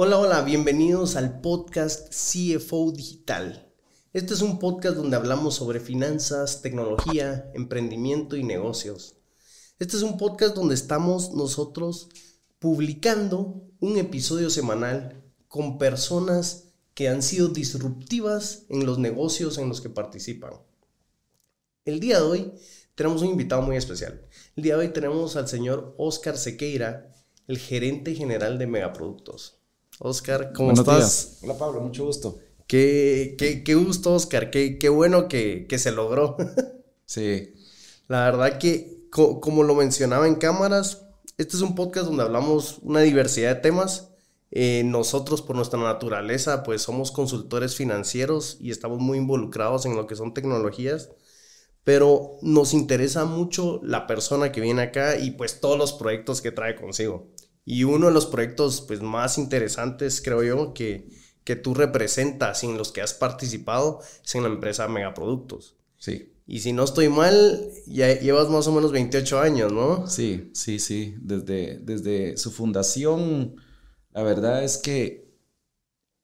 Hola, hola, bienvenidos al podcast CFO Digital. Este es un podcast donde hablamos sobre finanzas, tecnología, emprendimiento y negocios. Este es un podcast donde estamos nosotros publicando un episodio semanal con personas que han sido disruptivas en los negocios en los que participan. El día de hoy tenemos un invitado muy especial. El día de hoy tenemos al señor Oscar Sequeira, el gerente general de Megaproductos. Oscar, ¿cómo Buenos estás? días. Hola Pablo, mucho gusto. Qué, qué, qué gusto, Oscar. Qué, qué bueno que, que se logró. Sí, La verdad que, co- como lo mencionaba en cámaras, este es un podcast donde hablamos una diversidad de temas. Eh, nosotros, por nuestra naturaleza, pues somos consultores financieros y estamos muy involucrados en lo que son tecnologías. Pero nos interesa mucho la persona que viene acá y pues todos los proyectos que trae consigo. Y uno de los proyectos pues más interesantes, creo yo, que, que tú representas y en los que has participado es en la empresa Megaproductos. sí, Y si no estoy mal, ya llevas más o menos 28 años, ¿no? sí, sí, sí. Desde, desde su fundación, la verdad es que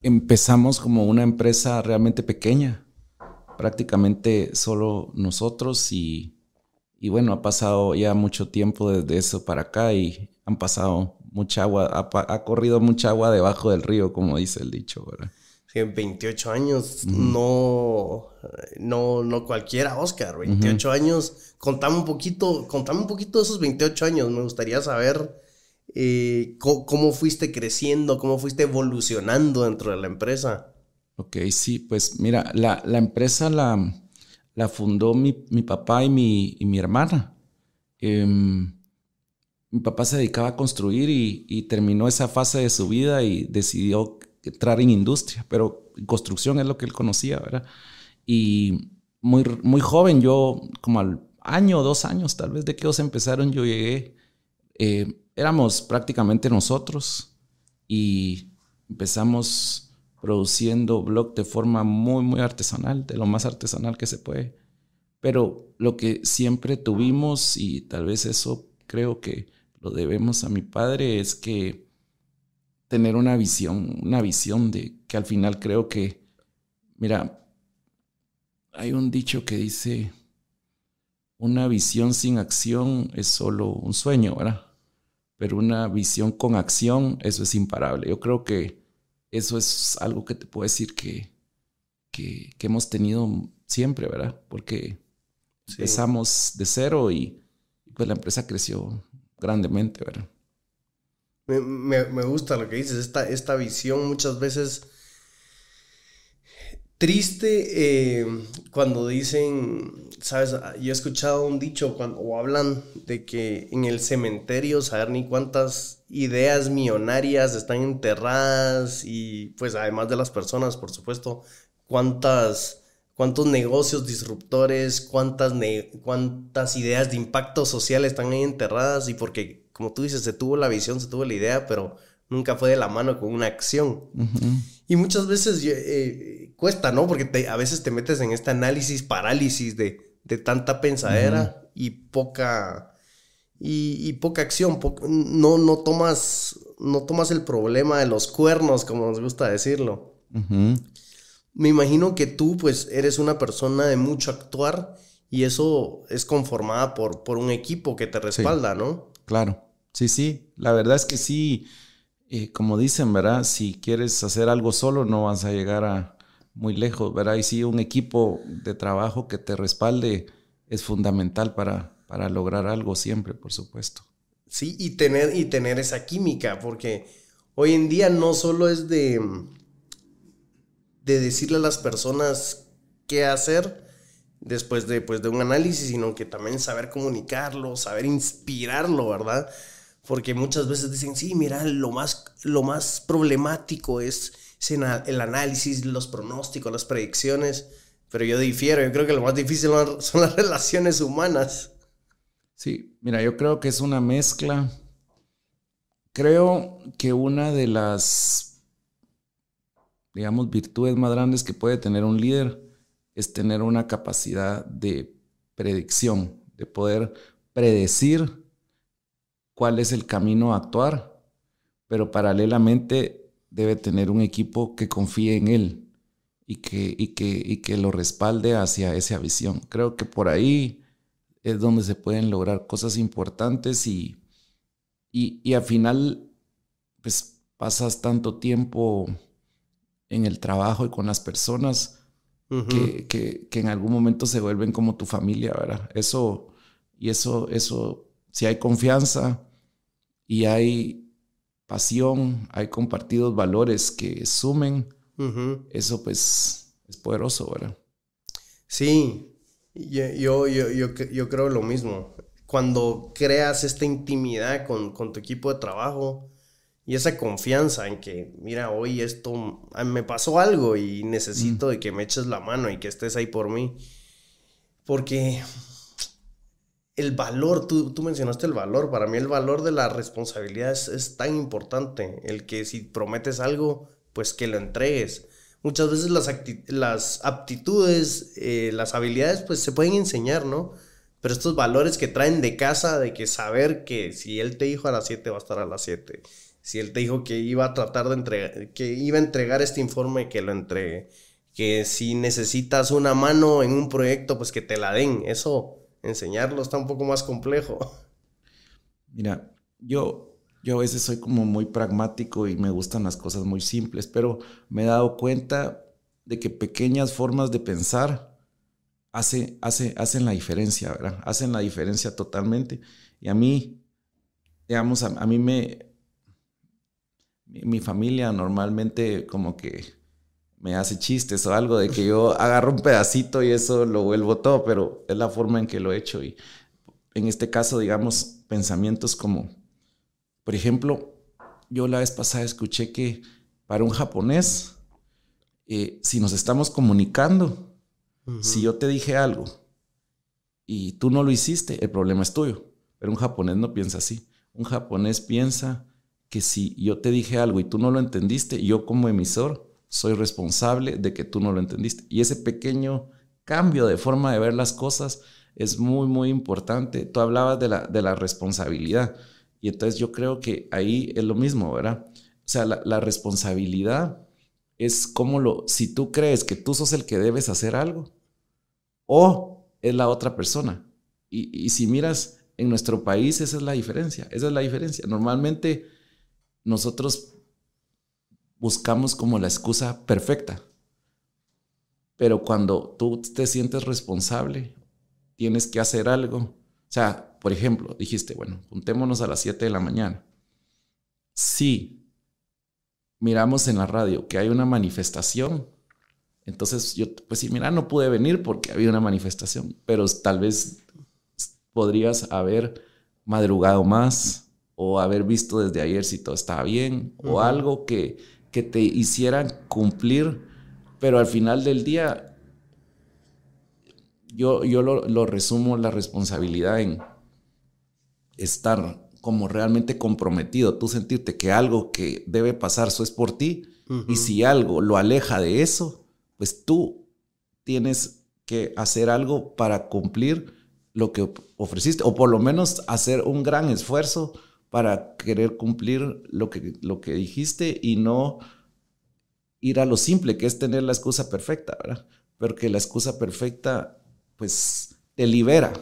empezamos como una empresa realmente pequeña, prácticamente solo nosotros y, y bueno, ha pasado ya mucho tiempo desde eso para acá y han pasado mucha agua, ha, corrido mucha agua debajo del río, como dice el dicho, ¿verdad? Sí, 28 años, no, no, no cualquiera, Oscar, 28 años. Contame un poquito, contame un poquito de esos 28 años. Me gustaría saber eh, cómo fuiste creciendo, cómo fuiste evolucionando dentro de la empresa. Ok, sí, pues mira, la, la empresa la, la fundó mi, mi papá y mi, y mi hermana. Em, mi papá se dedicaba a construir y, terminó esa fase de su vida y decidió entrar en industria, pero construcción es lo que él conocía, ¿verdad? Y muy, muy joven, yo como al año o dos años tal vez de que ellos empezaron, yo llegué, eh, éramos prácticamente nosotros y empezamos produciendo blog de forma muy, muy artesanal, de lo más artesanal que se puede. Pero lo que siempre tuvimos, y tal vez eso creo que lo debemos a mi padre, es que tener una visión, una visión de que al final creo que, mira, hay un dicho que dice, una visión sin acción es solo un sueño, ¿verdad? Pero una visión con acción, eso es imparable. Yo creo que eso es algo que te puedo decir que, que, que hemos tenido siempre, ¿verdad? Porque Sí. empezamos de cero y pues la empresa creció grandemente, ¿verdad? Me, me- gusta lo que dices, esta, esta visión muchas veces triste eh, cuando dicen, sabes, yo he escuchado un dicho cuando, o hablan de que en el cementerio saber ni cuántas ideas millonarias están enterradas y pues además de las personas, por supuesto, cuántas... ¿Cuántos negocios disruptores, cuántas, ne- cuántas ideas de impacto social están ahí enterradas? Y porque, como tú dices, se tuvo la visión, se tuvo la idea, pero nunca fue de la mano con una acción. Y muchas veces eh, cuesta, ¿no? Porque te- a veces te metes en este análisis, parálisis de, de tanta pensadera y poca y, y poca acción. po- no, no tomas no tomas el problema de los cuernos, como nos gusta decirlo. Me imagino que tú, pues, eres una persona de mucho actuar y eso es conformada por, por un equipo que te respalda, ¿no? Claro, sí, sí, la verdad es que sí, eh, como dicen, ¿verdad? Si quieres hacer algo solo no vas a llegar a muy lejos, ¿verdad? Y sí, un equipo de trabajo que te respalde es fundamental para, para lograr algo siempre, por supuesto. Sí, y tener, y tener esa química, porque hoy en día no solo es de, de decirle a las personas qué hacer después de, pues, de un análisis, sino que también saber comunicarlo, saber inspirarlo, ¿verdad? Porque muchas veces dicen, sí, mira, lo más, lo más problemático es, es el análisis, los pronósticos, las predicciones, pero yo difiero, yo creo que lo más difícil son las relaciones humanas. Sí, mira, yo creo que es una mezcla. Creo que una de las, digamos, virtudes más grandes que puede tener un líder es tener una capacidad de predicción, de poder predecir cuál es el camino a actuar, pero paralelamente debe tener un equipo que confíe en él y que, y que, y que lo respalde hacia esa visión. Creo que por ahí es donde se pueden lograr cosas importantes y, y, al final, pues pasas tanto tiempo en el trabajo y con las personas que, que, en algún momento se vuelven como tu familia, ¿verdad? Eso, y eso, eso, si hay confianza y hay pasión, hay compartidos valores que sumen, eso pues es poderoso, ¿verdad? Sí, yo, yo, yo, yo, creo lo mismo. Cuando creas esta intimidad con, con, tu equipo de trabajo y esa confianza en que, mira, hoy esto me pasó algo y necesito mm. de que me eches la mano y que estés ahí por mí. Porque el valor, tú, tú, mencionaste el valor, para mí el valor de la responsabilidad es, tan importante, el que si prometes algo, pues que lo entregues. Muchas veces las, las aptitudes, eh, las habilidades, pues se pueden enseñar, ¿no? Pero estos valores que traen de casa, de que saber que si él te dijo a las 7 va a estar a las 7, si él te dijo que iba a tratar de entregar, que iba a entregar este informe, que lo entregue, que si necesitas una mano en un proyecto, pues que te la den, eso enseñarlo está un poco más complejo. Mira, yo, yo a veces soy como muy pragmático y me gustan las cosas muy simples, pero me he dado cuenta de que pequeñas formas de pensar hace, hace, hacen la diferencia, ¿verdad? Hacen la diferencia totalmente. Y a mí, digamos, a, mí me... mi familia normalmente como que me hace chistes o algo de que yo agarro un pedacito y eso lo vuelvo todo, pero es la forma en que lo he hecho. Y en este caso, digamos, pensamientos como, por ejemplo, yo la vez pasada escuché que para un japonés, eh, si nos estamos comunicando, si yo te dije algo y tú no lo hiciste, el problema es tuyo. Pero un japonés no piensa así. Un japonés piensa que si yo te dije algo y tú no lo entendiste, yo como emisor soy responsable de que tú no lo entendiste. Y ese pequeño cambio de forma de ver las cosas es muy, muy importante. Tú hablabas de la, de la responsabilidad. Y entonces yo creo que ahí es lo mismo, ¿verdad? O sea, la, responsabilidad es como lo, si tú crees que tú sos el que debes hacer algo o es la otra persona. Y, y si miras en nuestro país, esa es la diferencia. Esa es la diferencia. Normalmente nosotros buscamos como la excusa perfecta. Pero cuando tú te sientes responsable, tienes que hacer algo. O sea, por ejemplo, dijiste, bueno, juntémonos a las 7 de la mañana. Si miramos en la radio que hay una manifestación, entonces yo, pues sí, mira, no pude venir porque había una manifestación, pero tal vez podrías haber madrugado más o haber visto desde ayer si todo estaba bien o algo que que te hicieran cumplir, pero al final del día yo, yo lo, resumo la responsabilidad en estar como realmente comprometido, tú sentirte que algo que debe pasar eso es por ti y si algo lo aleja de eso, pues tú tienes que hacer algo para cumplir lo que ofreciste o por lo menos hacer un gran esfuerzo para querer cumplir lo que, lo que dijiste y no ir a lo simple, que es tener la excusa perfecta, ¿verdad? Porque la excusa perfecta, pues, te libera.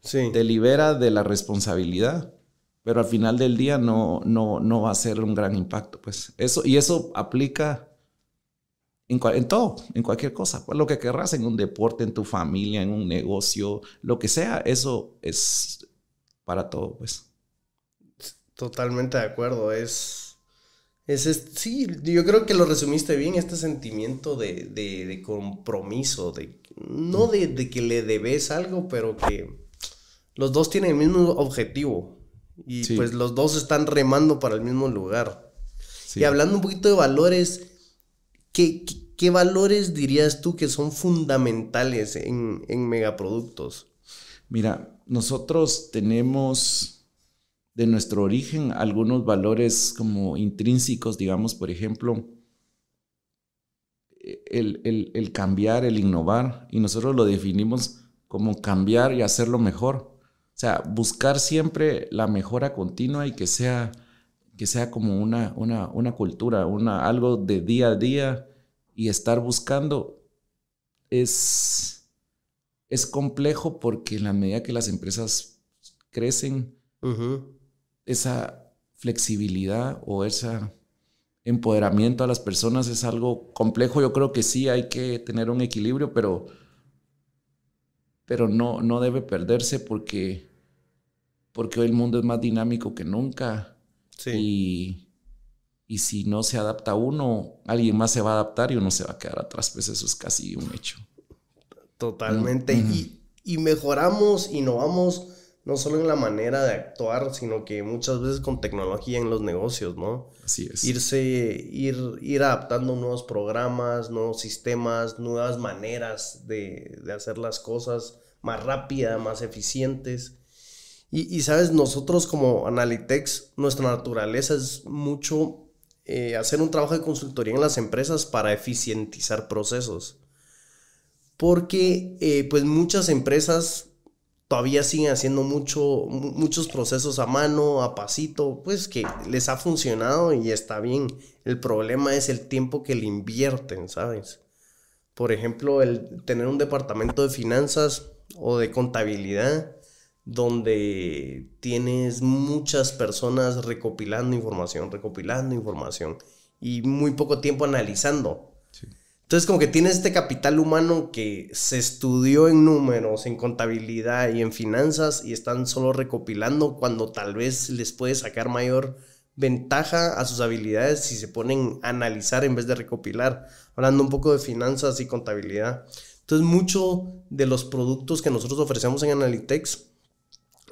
Sí. Te libera de la responsabilidad. Pero al final del día no, no, no va a ser un gran impacto, pues. Eso, y eso aplica en, en, todo, en cualquier cosa. Pues lo que querrás, en un deporte, en tu familia, en un negocio, lo que sea, eso es para todo, pues. Totalmente de acuerdo. Es. Es, sí, yo creo que lo resumiste bien, este sentimiento de, compromiso, de, no de, que le debes algo, pero que los dos tienen el mismo objetivo y pues los dos están remando para el mismo lugar. Y hablando un poquito de valores, ¿qué, qué, valores dirías tú que son fundamentales en, en megaproductos? Mira, nosotros tenemos de nuestro origen algunos valores como intrínsecos, digamos, por ejemplo, el, cambiar, el innovar, y nosotros lo definimos como cambiar y hacerlo mejor. O sea, buscar siempre la mejora continua y que sea que sea como una, una, una cultura, una, algo de día a día y estar buscando es, es complejo porque en la medida que las empresas crecen, esa flexibilidad o ese empoderamiento a las personas es algo complejo. Yo creo que sí hay que tener un equilibrio, pero, pero no, no debe perderse porque, porque hoy el mundo es más dinámico que nunca. Y, y si no se adapta uno, alguien más se va a adaptar y uno se va a quedar atrás. Pues eso es casi un hecho. Totalmente. y, y mejoramos, innovamos no solo en la manera de actuar, sino que muchas veces con tecnología en los negocios, ¿no? Así es. Irse, ir, ir adaptando nuevos programas, nuevos sistemas, nuevas maneras de, de hacer las cosas más rápidas, más eficientes. Y, y, sabes, nosotros como Analytex, nuestra naturaleza es mucho eh, hacer un trabajo de consultoría en las empresas para eficientizar procesos. Porque eh, pues muchas empresas todavía siguen haciendo mucho, muchos procesos a mano, a pasito, pues que les ha funcionado y está bien. El problema es el tiempo que le invierten, ¿sabes? Por ejemplo, el tener un departamento de finanzas o de contabilidad donde tienes muchas personas recopilando información, recopilando información y muy poco tiempo analizando. Entonces, como que tienes este capital humano que se estudió en números, en contabilidad y en finanzas y están solo recopilando cuando tal vez les puede sacar mayor ventaja a sus habilidades si se ponen a analizar en vez de recopilar, hablando un poco de finanzas y contabilidad. Entonces, mucho de los productos que nosotros ofrecemos en Analytics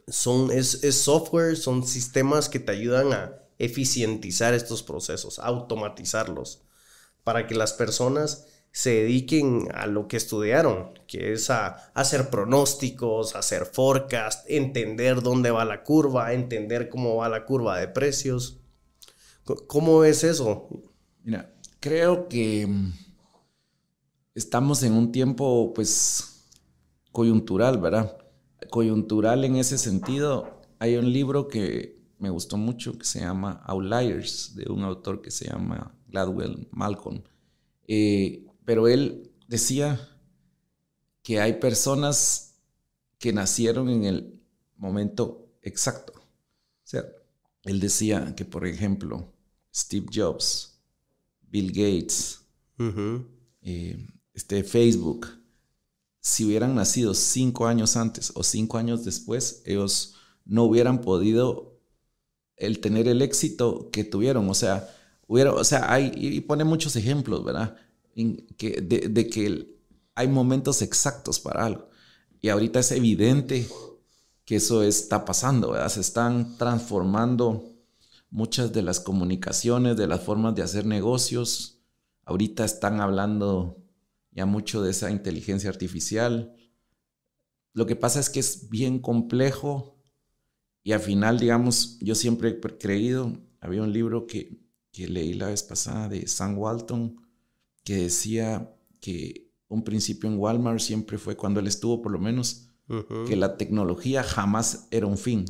son, es, software, son sistemas que te ayudan a eficientizar estos procesos, automatizarlos para que las personas se dediquen a lo que estudiaron, que es a, hacer pronósticos, hacer forecast, entender dónde va la curva, entender cómo va la curva de precios. ¿Cómo es eso? Mira, creo que mm, estamos en un tiempo pues coyuntural, ¿verdad? Coyuntural en ese sentido. Hay un libro que me gustó mucho que se llama Outliers, de un autor que se llama Gladwell Malcolm. Eh, pero él decía que hay personas que nacieron en el momento exacto. O sea, él decía que, por ejemplo, Steve Jobs, Bill Gates, eh, este Facebook, si hubieran nacido cinco años antes o cinco años después, ellos no hubieran podido el tener el éxito que tuvieron. O sea, o sea, hay, y pone muchos ejemplos, ¿verdad? que, de, que hay momentos exactos para algo. Y ahorita es evidente que eso está pasando, ¿verdad? Se están transformando muchas de las comunicaciones, de las formas de hacer negocios. Ahorita están hablando ya mucho de esa inteligencia artificial. Lo que pasa es que es bien complejo y al final, digamos, yo siempre he creído, había un libro que que leí la vez pasada de Sam Walton, que decía que un principio en Walmart siempre fue, cuando él estuvo por lo menos, que la tecnología jamás era un fin.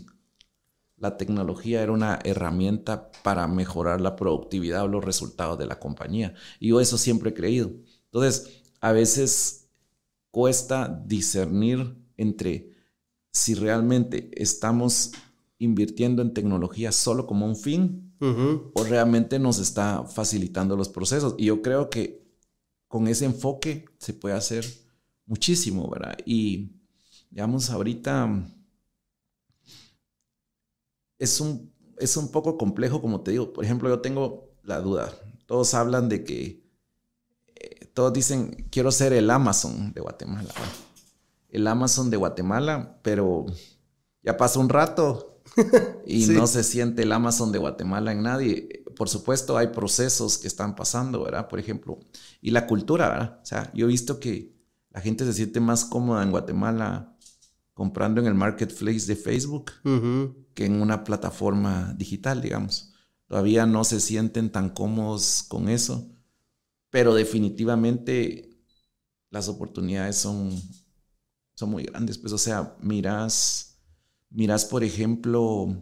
La tecnología era una herramienta para mejorar la productividad o los resultados de la compañía. Y yo eso siempre he creído. Entonces, a veces cuesta discernir entre si realmente estamos invirtiendo en tecnología solo como un fin o realmente nos está facilitando los procesos. Y yo creo que con ese enfoque se puede hacer muchísimo, ¿verdad? Y digamos, ahorita es un, es un poco complejo, como te digo. Por ejemplo, yo tengo la duda. Todos hablan de que, eh, todos dicen, quiero ser el Amazon de Guatemala. El Amazon de Guatemala, pero ya pasó un rato y no se siente el Amazon de Guatemala en nadie. Por supuesto, hay procesos que están pasando, ¿verdad? Por ejemplo, y la cultura, ¿verdad? O sea, yo he visto que la gente se siente más cómoda en Guatemala comprando en el marketplace de Facebook que en una plataforma digital, digamos. Todavía no se sienten tan cómodos con eso, pero definitivamente las oportunidades son, son muy grandes. Pues, o sea, miras miras, por ejemplo,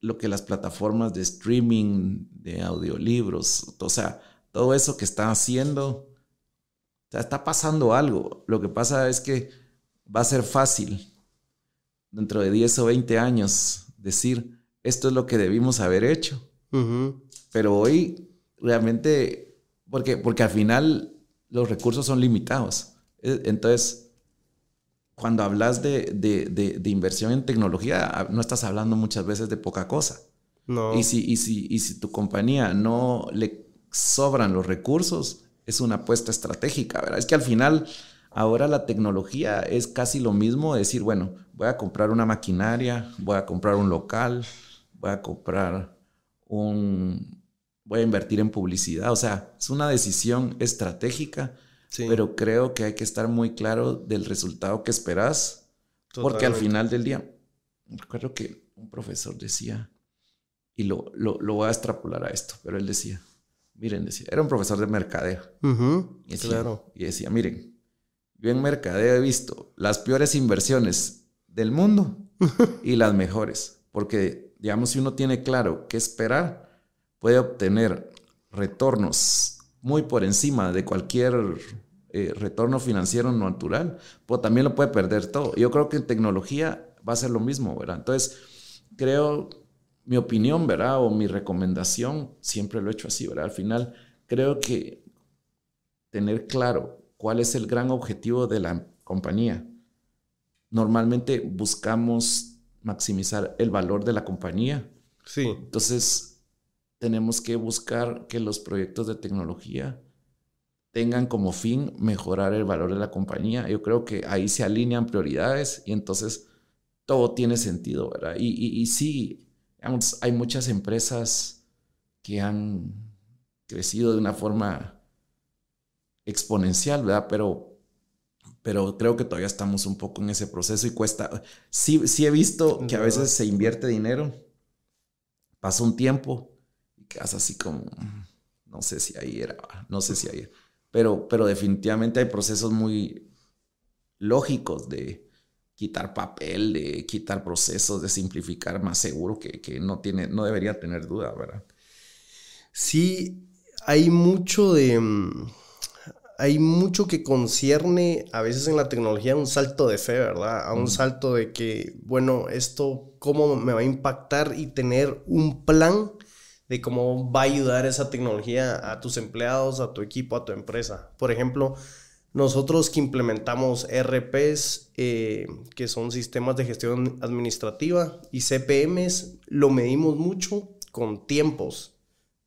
lo que las plataformas de streaming, de audiolibros, o sea, todo eso que está haciendo, o sea, está pasando algo. Lo que pasa es que va a ser fácil dentro de 10 o 20 años decir, esto es lo que debimos haber hecho. Pero hoy realmente, porque, porque al final los recursos son limitados. E, entonces, cuando hablas de, de, inversión en tecnología, no estás hablando muchas veces de poca cosa. No. Y si, y si, y si tu compañía no le sobran los recursos, es una apuesta estratégica, ¿verdad? Es que al final, ahora la tecnología es casi lo mismo, decir, bueno, voy a comprar una maquinaria, voy a comprar un local, voy a comprar un, voy a invertir en publicidad. O sea, es una decisión estratégica, pero creo que hay que estar muy claro del resultado que esperas, porque al final del día, recuerdo que un profesor decía, y lo, lo, voy a extrapolar a esto, pero él decía, miren, decía, era un profesor de mercadeo. y, decía, claro. y decía, miren, yo en mercadeo he visto las peores inversiones del mundo y las mejores, porque digamos, si uno tiene claro qué esperar, puede obtener retornos muy por encima de cualquier eh, retorno financiero natural, pues también lo puede perder todo. Yo creo que en tecnología va a ser lo mismo, ¿verdad? Entonces, creo, mi opinión, ¿verdad? O mi recomendación, siempre lo he hecho así, ¿verdad? Al final, creo que tener claro cuál es el gran objetivo de la compañía. Normalmente buscamos maximizar el valor de la compañía. Sí. Entonces, tenemos que buscar que los proyectos de tecnología tengan como fin mejorar el valor de la compañía. Yo creo que ahí se alinean prioridades y entonces todo tiene sentido, ¿verdad? Y, y, sí, hay muchas empresas que han crecido de una forma exponencial, ¿verdad? Pero, pero creo que todavía estamos un poco en ese proceso y cuesta. Sí, sí he visto que a veces se invierte dinero, pasa un tiempo así como, no sé si ahí era, no sé si ahí Pero, pero definitivamente hay procesos muy lógicos de quitar papel, de quitar procesos, de simplificar más seguro que, que no, tiene, no debería tener duda, ¿verdad? Sí, hay mucho de... Mm, hay mucho que concierne a veces en la tecnología un salto de fe, ¿verdad? A un salto de que, bueno, esto, ¿cómo me va a impactar? Y tener un plan de cómo va a ayudar esa tecnología a tus empleados, a tu equipo, a tu empresa. Por ejemplo, nosotros que implementamos RPs, eh, que son sistemas de gestión administrativa, y CPMs, lo medimos mucho con tiempos.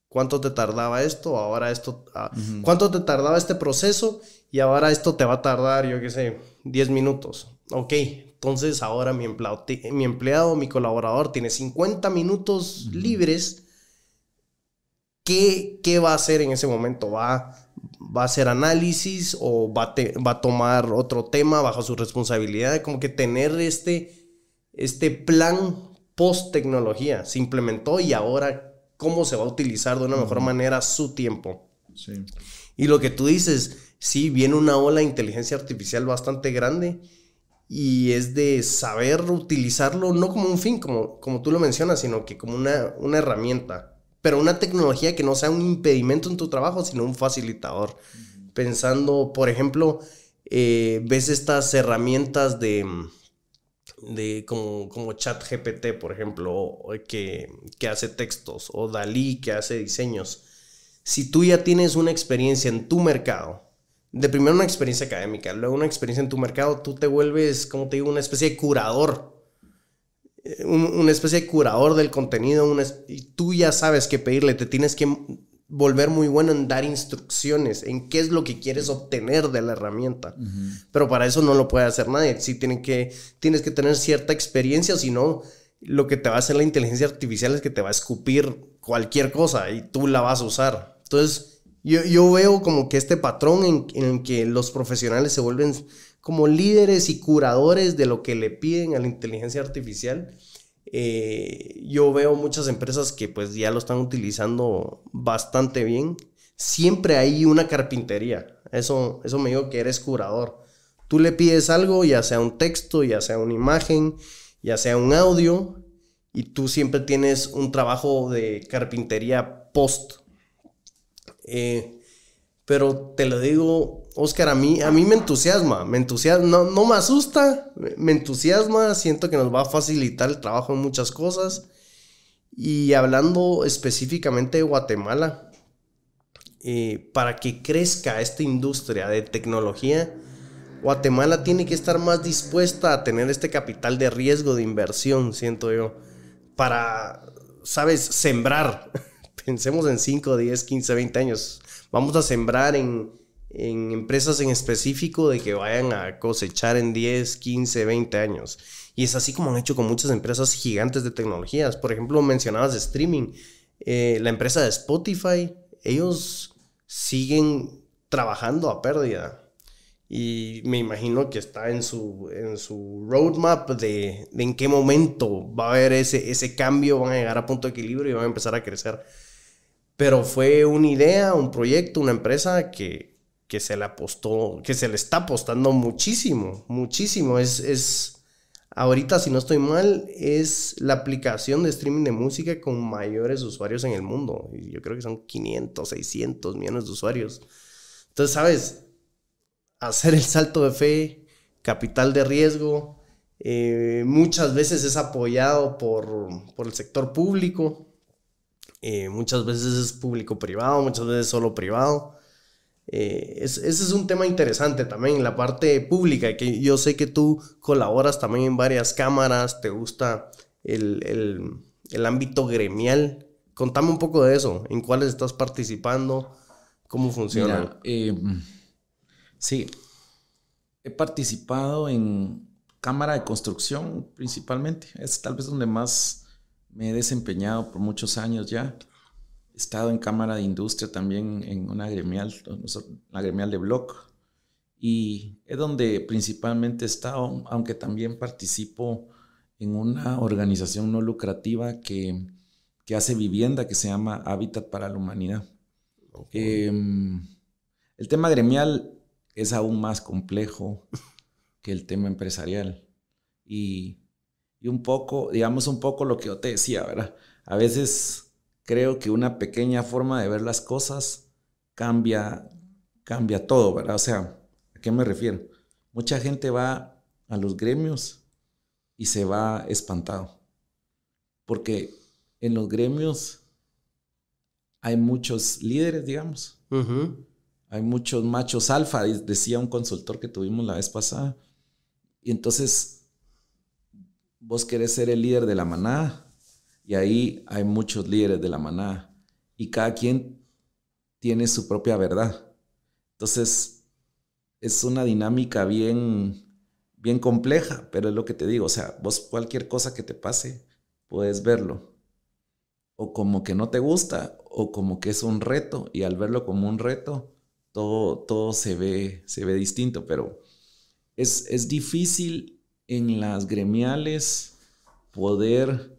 ¿Cuánto te tardaba esto? Ahora esto... Ah, ¿Cuánto te tardaba este proceso? Y ahora esto te va a tardar, yo qué sé, 10 minutos. Ok, entonces ahora mi empleado, mi, empleado, mi colaborador tiene 50 minutos libres ¿qué, va a hacer en ese momento? ¿Va, va a hacer análisis o va a, va a tomar otro tema bajo su responsabilidad? Como que tener este, este plan post tecnología se implementó y ahora cómo se va a utilizar de una mejor manera su tiempo. Sí. Y lo que tú dices, sí, viene una ola de inteligencia artificial bastante grande y es de saber utilizarlo no como un fin, como, como tú lo mencionas, sino que como una, una herramienta pero una tecnología que no sea un impedimento en tu trabajo, sino un facilitador. Pensando, por ejemplo, eh, ves estas herramientas de, de como, como ChatGPT, por ejemplo, que, que hace textos, o Dalí, que hace diseños. Si tú ya tienes una experiencia en tu mercado, de primero una experiencia académica, luego una experiencia en tu mercado, tú te vuelves, como te digo, una especie de curador una especie de curador del contenido, y tú ya sabes qué pedirle, te tienes que volver muy bueno en dar instrucciones, en qué es lo que quieres obtener de la herramienta. Pero para eso no lo puede hacer nadie, sí tienen que, tienes que tener cierta experiencia, si no, lo que te va a hacer la inteligencia artificial es que te va a escupir cualquier cosa y tú la vas a usar. Entonces, yo, yo veo como que este patrón en, en el que los profesionales se vuelven como líderes y curadores de lo que le piden a la inteligencia artificial. Eh, yo veo muchas empresas que pues ya lo están utilizando bastante bien. Siempre hay una carpintería. Eso, eso me digo que eres curador. Tú le pides algo, ya sea un texto, ya sea una imagen, ya sea un audio, y tú siempre tienes un trabajo de carpintería post. Eh, pero te lo digo, Oscar, a mí, a mí me entusiasma, me entusiasma, no, no me asusta, me entusiasma, siento que nos va a facilitar el trabajo en muchas cosas. Y hablando específicamente de Guatemala, eh, para que crezca esta industria de tecnología, Guatemala tiene que estar más dispuesta a tener este capital de riesgo de inversión, siento yo, para, sabes, sembrar. Pensemos en 5, 10, 15, 20 años. Vamos a sembrar en, en empresas en específico de que vayan a cosechar en 10, 15, 20 años. Y es así como han hecho con muchas empresas gigantes de tecnologías. Por ejemplo, mencionabas streaming. Eh, la empresa de Spotify, ellos siguen trabajando a pérdida. Y me imagino que está en su, en su roadmap de, de, en qué momento va a haber ese, ese cambio, van a llegar a punto de equilibrio y van a empezar a crecer. Pero fue una idea, un proyecto, una empresa que, que se le apostó, que se le está apostando muchísimo, muchísimo. Es, es, ahorita, si no estoy mal, es la aplicación de streaming de música con mayores usuarios en el mundo. Yo creo que son 500, 600 millones de usuarios. Entonces, ¿sabes? Hacer el salto de fe, capital de riesgo, eh, muchas veces es apoyado por, por el sector público, eh, muchas veces es público-privado, muchas veces solo privado. Eh, ese es un tema interesante también, la parte pública, que yo sé que tú colaboras también en varias cámaras, te gusta el, ámbito gremial. Contame un poco de eso, en cuáles estás participando, cómo funciona. Em, sí, he participado en cámara de construcción principalmente, es tal vez donde más me he desempeñado por muchos años ya. Estado en Cámara de Industria también en una gremial, la gremial de Block. Y es donde principalmente he estado, aunque también participo en una organización no lucrativa que, que hace vivienda que se llama Hábitat para la Humanidad. Em, el tema gremial es aún más complejo que el tema empresarial. Y, y un poco, digamos un poco lo que yo te decía, ¿verdad? A veces creo que una pequeña forma de ver las cosas cambia, cambia todo, ¿verdad? O sea, ¿a qué me refiero? Mucha gente va a los gremios y se va espantado. Porque en los gremios hay muchos líderes, digamos. Hay muchos machos alfa, decía un consultor que tuvimos la vez pasada. Y entonces, vos querés ser el líder de la manada y ahí hay muchos líderes de la manada y cada quien tiene su propia verdad. Entonces, es una dinámica bien, bien compleja, pero es lo que te digo, o sea, vos cualquier cosa que te pase, puedes verlo. O como que no te gusta, o como que es un reto, y al verlo como un reto, todo, todo se, ve, se ve distinto, pero es, es difícil en las gremiales poder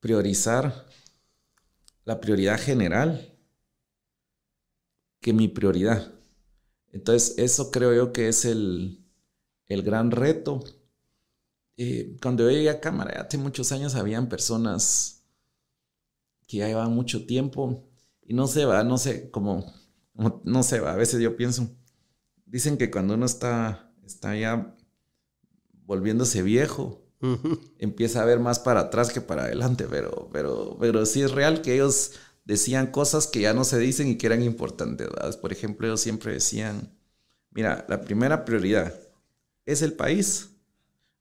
priorizar la prioridad general que mi prioridad. Entonces, eso creo yo que es el, gran reto. Eh, cuando yo llegué a cámara, hace muchos años, habían personas que ya llevaban mucho tiempo y no se va, no sé, como, no se va, a veces yo pienso, dicen que cuando uno está, está ya volviéndose viejo, empieza a ver más para atrás que para adelante, pero, pero, pero sí es real que ellos decían cosas que ya no se dicen y que eran importantes. Por ejemplo, ellos siempre decían, mira, la primera prioridad es el país,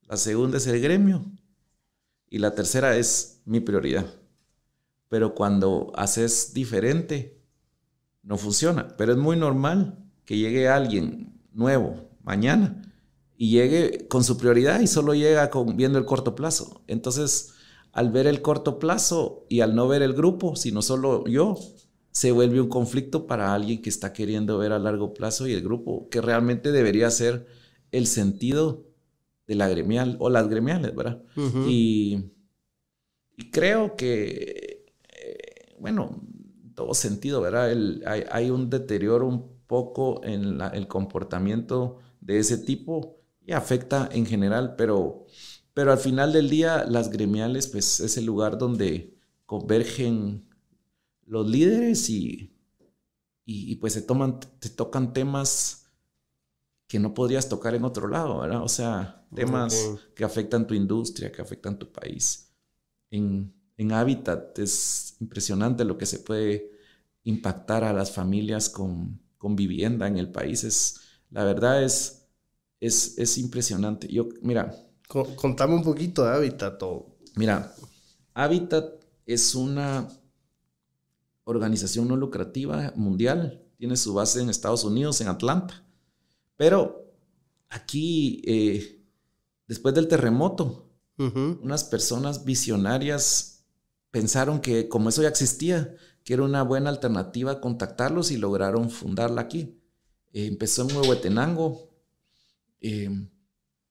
la segunda es el gremio y la tercera es mi prioridad. Pero cuando haces diferente, no funciona. Pero es muy normal que llegue alguien nuevo mañana y llegue con su prioridad y solo llega con, viendo el corto plazo. Entonces, al ver el corto plazo y al no ver el grupo, sino solo yo, se vuelve un conflicto para alguien que está queriendo ver a largo plazo y el grupo, que realmente debería ser el sentido de la gremial o las gremiales, ¿verdad? y, creo que, eh, bueno, en todo sentido, ¿verdad? hay, un deterioro un poco en el comportamiento de ese tipo afecta en general, pero, Pero al final del día, las gremiales, pues es el lugar donde convergen los líderes y, y, pues se, toman, te tocan temas que no podrías tocar en otro lado, ¿verdad? O sea, temas que afectan tu industria, que afectan tu país. En, en Hábitat es impresionante lo que se puede impactar a las familias con, con vivienda en el país. Es, la verdad es, es, es impresionante. Yo, mira. Contame un poquito de Hábitat. Mira, Hábitat es una organización no lucrativa mundial. Tiene su base en Estados Unidos, en Atlanta. Pero aquí, eh, después del terremoto, unas personas visionarias pensaron que como eso ya existía, que era una buena alternativa contactarlos y lograron fundarla aquí. Eh, empezó en Huehuetenango. Eh,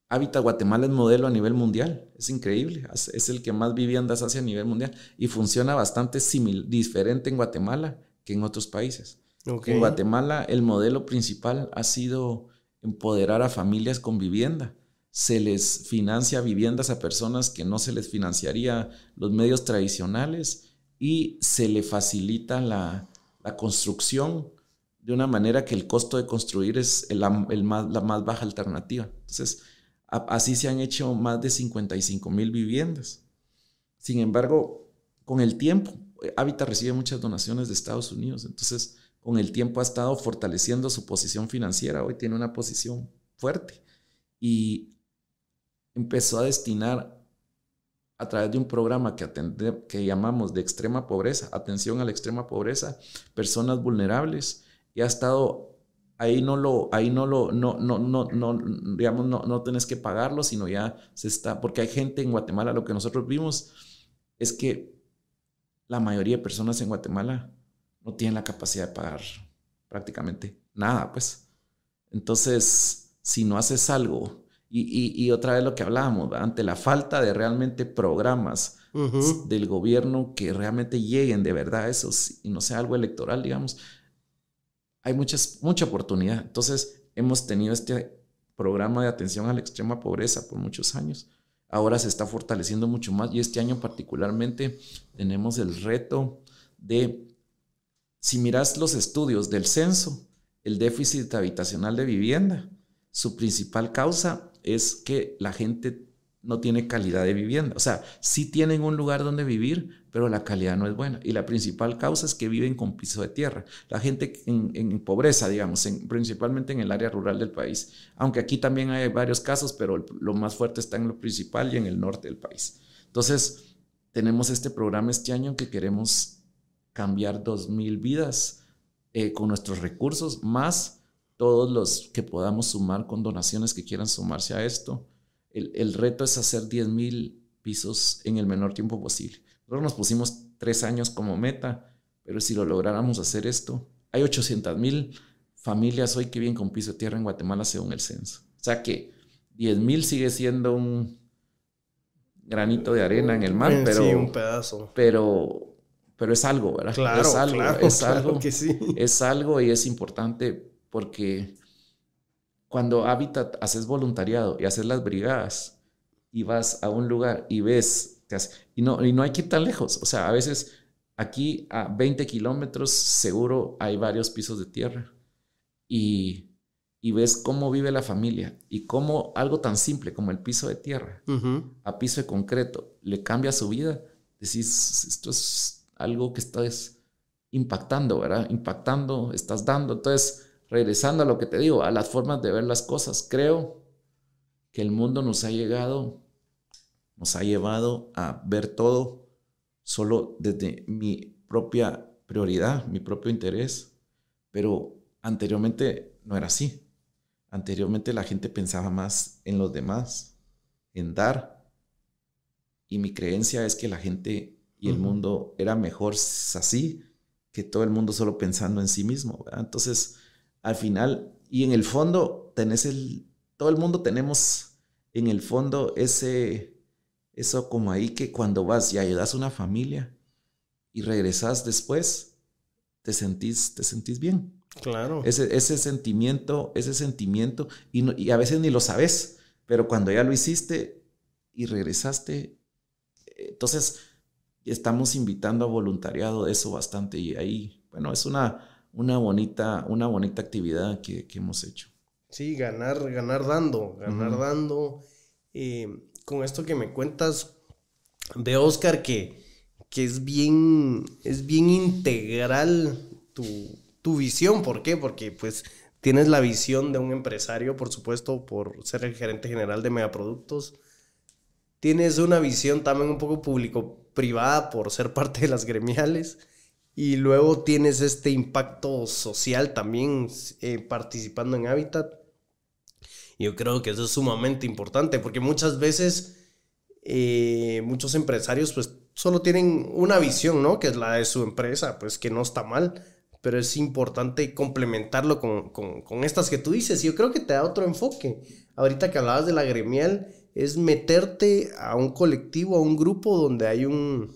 Hábitat Guatemala es modelo a nivel mundial. Es increíble. Es el que más viviendas hace a nivel mundial y funciona bastante diferente en Guatemala que en otros países. En Guatemala el modelo principal ha sido empoderar a familias con vivienda. Se les financia viviendas a personas que no se les financiaría los medios tradicionales y se le facilita la, construcción de una manera que el costo de construir es la más baja alternativa. Entonces, Así se han hecho más de 55 mil viviendas. Sin embargo, con el tiempo, Habitat recibe muchas donaciones de Estados Unidos, entonces con el tiempo ha estado fortaleciendo su posición financiera, hoy tiene una posición fuerte y empezó a destinar a través de un programa que, que llamamos de extrema pobreza, atención a la extrema pobreza, personas vulnerables, y ha estado ahí no lo, ahí no lo, no, no, no, no, digamos, no, no tenés que pagarlo, sino ya se está, porque hay gente en Guatemala, lo que nosotros vimos es que la mayoría de personas en Guatemala no tienen la capacidad de pagar prácticamente nada, pues. Entonces, si no haces algo, y, y, otra vez lo que hablábamos, ante la falta de realmente programas del gobierno que realmente lleguen de verdad a esos, y no sea algo electoral, digamos, hay muchas, mucha oportunidad. Entonces, hemos tenido este programa de atención a la extrema pobreza por muchos años. Ahora se está fortaleciendo mucho más y este año particularmente tenemos el reto de, si miras los estudios del censo, el déficit habitacional de vivienda, su principal causa es que la gente no tiene calidad de vivienda. O sea, sí tienen un lugar donde vivir, pero la calidad no es buena. Y la principal causa es que viven con piso de tierra. La gente en, pobreza, digamos, principalmente en el área rural del país. Aunque aquí también hay varios casos, pero lo más fuerte está en lo principal y en el norte del país. Entonces, tenemos este programa este año que queremos cambiar 2.000 vidas eh, con nuestros recursos, más todos los que podamos sumar con donaciones que quieran sumarse a esto el, reto es hacer 10.000 pisos en el menor tiempo posible. Nosotros nos pusimos tres años como meta, pero si lo lográramos hacer esto, hay 800.000 familias hoy que viven con piso de tierra en Guatemala según el censo. O sea que 10.000 sigue siendo un granito de arena en el mar, pero... Sí, un pedazo. Pero, pero es algo, ¿verdad? Claro, es algo, claro, es algo, que sí. Es algo y es importante porque cuando Habitat haces voluntariado y haces las brigadas y vas a un lugar y ves, y, no, y no hay que ir tan lejos, o sea, a veces aquí a 20 kilómetros seguro hay varios pisos de tierra. Y, y, ves cómo vive la familia y cómo algo tan simple como el piso de tierra a piso de concreto le cambia su vida, decís, esto es algo que estás impactando, ¿verdad? Impactando, estás dando, entonces regresando a lo que te digo, a las formas de ver las cosas, creo que el mundo nos ha llegado, nos ha llevado a ver todo solo desde mi propia prioridad, mi propio interés, pero anteriormente no era así. Anteriormente la gente pensaba más en los demás, en dar, y mi creencia es que la gente y el mundo era mejor así que todo el mundo solo pensando en sí mismo. Entonces, al final, y en el fondo, tenés el, todo el mundo tenemos en el fondo ese, eso como ahí que cuando vas y ayudas a una familia y regresas después, te sentís, te sentís bien. Claro. Ese, ese sentimiento, ese sentimiento, y, y a veces ni lo sabes, pero cuando ya lo hiciste, y regresaste. Entonces, estamos invitando a voluntariado de eso bastante y ahí, bueno, es una, una, bonita, una bonita actividad que, hemos hecho. Sí, ganar, ganar dando, ganar dando. Eh, con esto que me cuentas de Oscar, que, que es, bien, es bien integral tu, tu visión. ¿Por qué? Porque pues tienes la visión de un empresario, por supuesto, por ser el gerente general de megaproductos. Tienes una visión también un poco público-privada por ser parte de las gremiales. Y luego tienes este impacto social también eh, participando en Habitat. Yo creo que eso es sumamente importante porque muchas veces eh, muchos empresarios pues solo tienen una visión, ¿no? Que es la de su empresa, pues que no está mal, pero es importante complementarlo con, con, estas que tú dices. Yo creo que te da otro enfoque. Ahorita que hablabas de la gremial, es meterte a un colectivo, a un grupo donde hay un,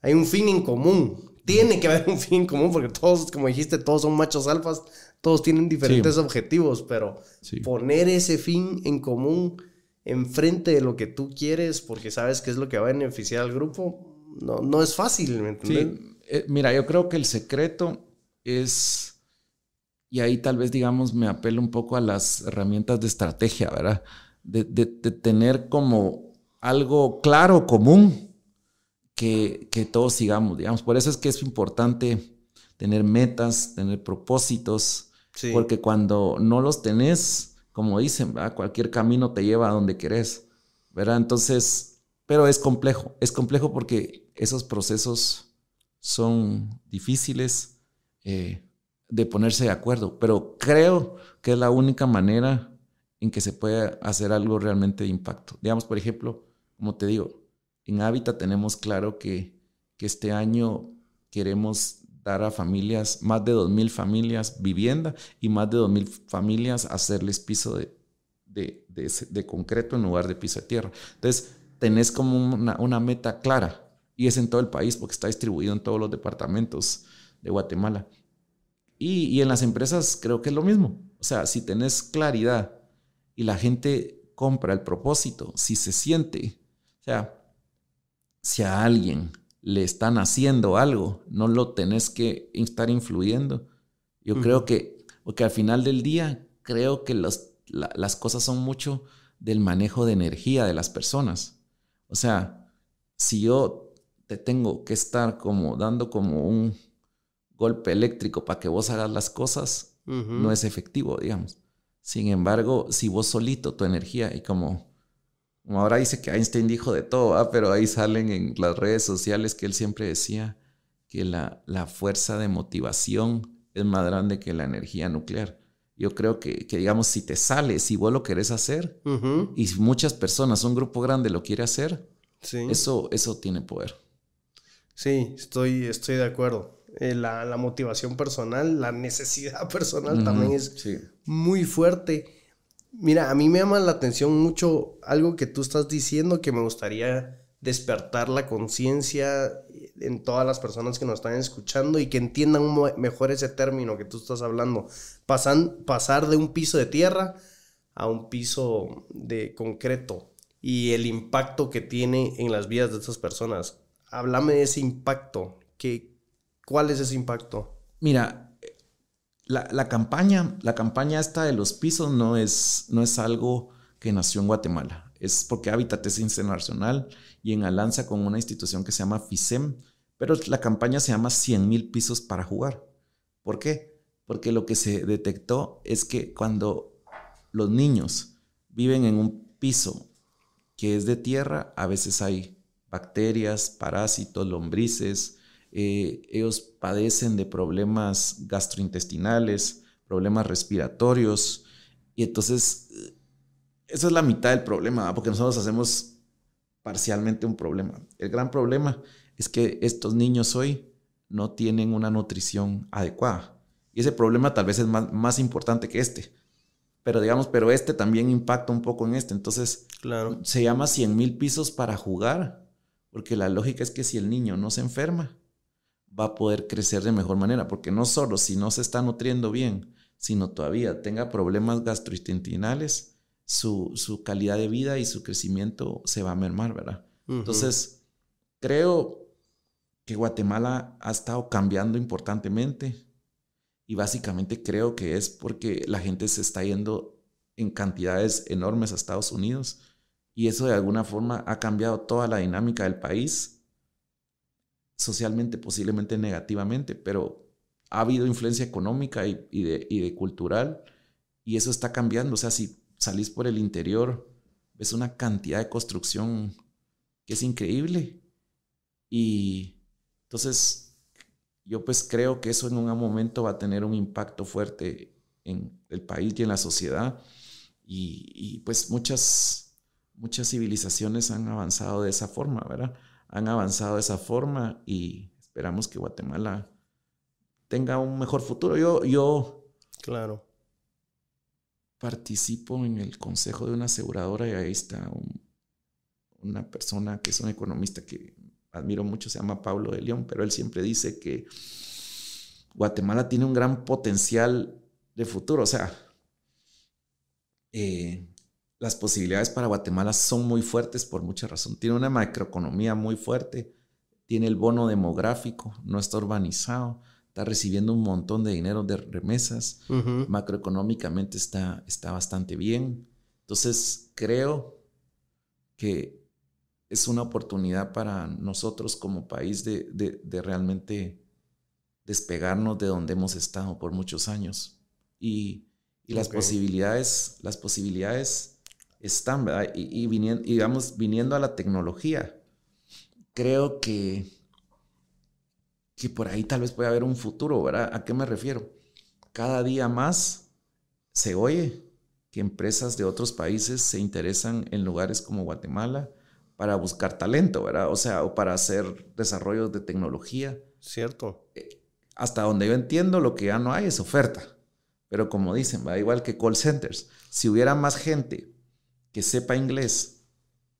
hay un fin en común. Tiene que haber un fin común porque todos, como dijiste, todos son machos alfas, todos tienen diferentes objetivos, pero poner ese fin en común enfrente de lo que tú quieres porque sabes que es lo que va a beneficiar al grupo, no, no es fácil, ¿me entiendes? Eh, mira, yo creo que el secreto es, y ahí tal vez digamos me apelo un poco a las herramientas de estrategia, ¿verdad? De, de, tener como algo claro, común, que, que todos sigamos, digamos. Por eso es que es importante tener metas, tener propósitos, porque cuando no los tenés, como dicen, cualquier camino te lleva a donde querés, ¿verdad? Entonces, pero es complejo, es complejo porque esos procesos son difíciles eh, de ponerse de acuerdo, pero creo que es la única manera en que se puede hacer algo realmente de impacto. Digamos, por ejemplo, como te digo, en Hábitat tenemos claro que, este año queremos dar a familias, más de 2.000 familias vivienda y más de 2.000 familias hacerles piso de, concreto en lugar de piso de tierra. Entonces, tenés como una, una, meta clara y es en todo el país porque está distribuido en todos los departamentos de Guatemala. Y, y en las empresas creo que es lo mismo. O sea, si tenés claridad y la gente compra el propósito, si se siente, o sea, si a alguien le están haciendo algo, no lo tenés que estar influyendo. Yo creo que, porque al final del día, creo que las cosas son mucho del manejo de energía de las personas. O sea, si yo te tengo que estar como dando como un golpe eléctrico para que vos hagas las cosas, no es efectivo, digamos. Sin embargo, si vos solito tu energía y como como ahora dice que Einstein dijo de todo, pero ahí salen en las redes sociales que él siempre decía que la, la fuerza de motivación es más grande que la energía nuclear. Yo creo que, que digamos, si te sale, si vos lo querés hacer, y muchas personas, un grupo grande lo quiere hacer, eso, eso tiene poder. Sí, estoy, estoy de acuerdo. Eh, la, la, motivación personal, la necesidad personal también es muy fuerte. Mira, a mí me llama la atención mucho algo que tú estás diciendo que me gustaría despertar la conciencia en todas las personas que nos están escuchando y que entiendan mejor ese término que tú estás hablando. Pasan, pasar de un piso de tierra a un piso de concreto y el impacto que tiene en las vidas de estas personas. Háblame de ese impacto. ¿Qué, ¿Cuál es ese impacto? Mira, la, campaña, la campaña esta de los pisos no es, no es algo que nació en Guatemala. Es porque Habitat es internacional y en alianza con una institución que se llama FISEM, pero la campaña se llama 100 mil pisos para jugar. ¿Por qué? Porque lo que se detectó es que cuando los niños viven en un piso que es de tierra, a veces hay bacterias, parásitos, lombrices, eh, ellos padecen de problemas gastrointestinales, problemas respiratorios, y entonces esa es la mitad del problema, porque nosotros hacemos parcialmente un problema. El gran problema es que estos niños hoy no tienen una nutrición adecuada. Y ese problema tal vez es más, más importante que este. Pero digamos, pero este también impacta un poco en este. Entonces, claro. se llama 100 mil pisos para jugar, porque la lógica es que si el niño no se enferma, va a poder crecer de mejor manera, porque no solo si no se está nutriendo bien, sino todavía tenga problemas gastrointestinales, su, su, calidad de vida y su crecimiento se va a mermar, ¿verdad? Entonces, creo que Guatemala ha estado cambiando importantemente y básicamente creo que es porque la gente se está yendo en cantidades enormes a Estados Unidos y eso de alguna forma ha cambiado toda la dinámica del país, socialmente posiblemente negativamente, pero ha habido influencia económica y, de, y de cultural y eso está cambiando. O sea, si salís por el interior, ves una cantidad de construcción que es increíble. Y entonces yo pues creo que eso en un momento va a tener un impacto fuerte en el país y en la sociedad. Y, pues muchas, muchas civilizaciones han avanzado de esa forma, ¿verdad? Han avanzado de esa forma y esperamos que Guatemala tenga un mejor futuro. Yo, yo, claro. Participo en el consejo de una aseguradora y ahí está una persona que es un economista que admiro mucho, se llama Pablo de León, pero él siempre dice que Guatemala tiene un gran potencial de futuro. O sea, eh, las posibilidades para Guatemala son muy fuertes por mucha razón. Tiene una macroeconomía muy fuerte, tiene el bono demográfico, no está urbanizado, está recibiendo un montón de dinero de remesas, macroeconómicamente está, está bastante bien. Entonces, creo que es una oportunidad para nosotros como país de, realmente despegarnos de donde hemos estado por muchos años. Y, las posibilidades, las posibilidades están, ¿verdad? Y, viniendo, digamos, viniendo a la tecnología, creo que que por ahí tal vez pueda haber un futuro, ¿verdad? ¿A qué me refiero? Cada día más se oye que empresas de otros países se interesan en lugares como Guatemala para buscar talento, ¿verdad? O sea, o para hacer desarrollos de tecnología. Cierto. Eh, hasta donde yo entiendo, lo que ya no hay es oferta. Pero como dicen, ¿va? igual que call centers, si hubiera más gente que sepa inglés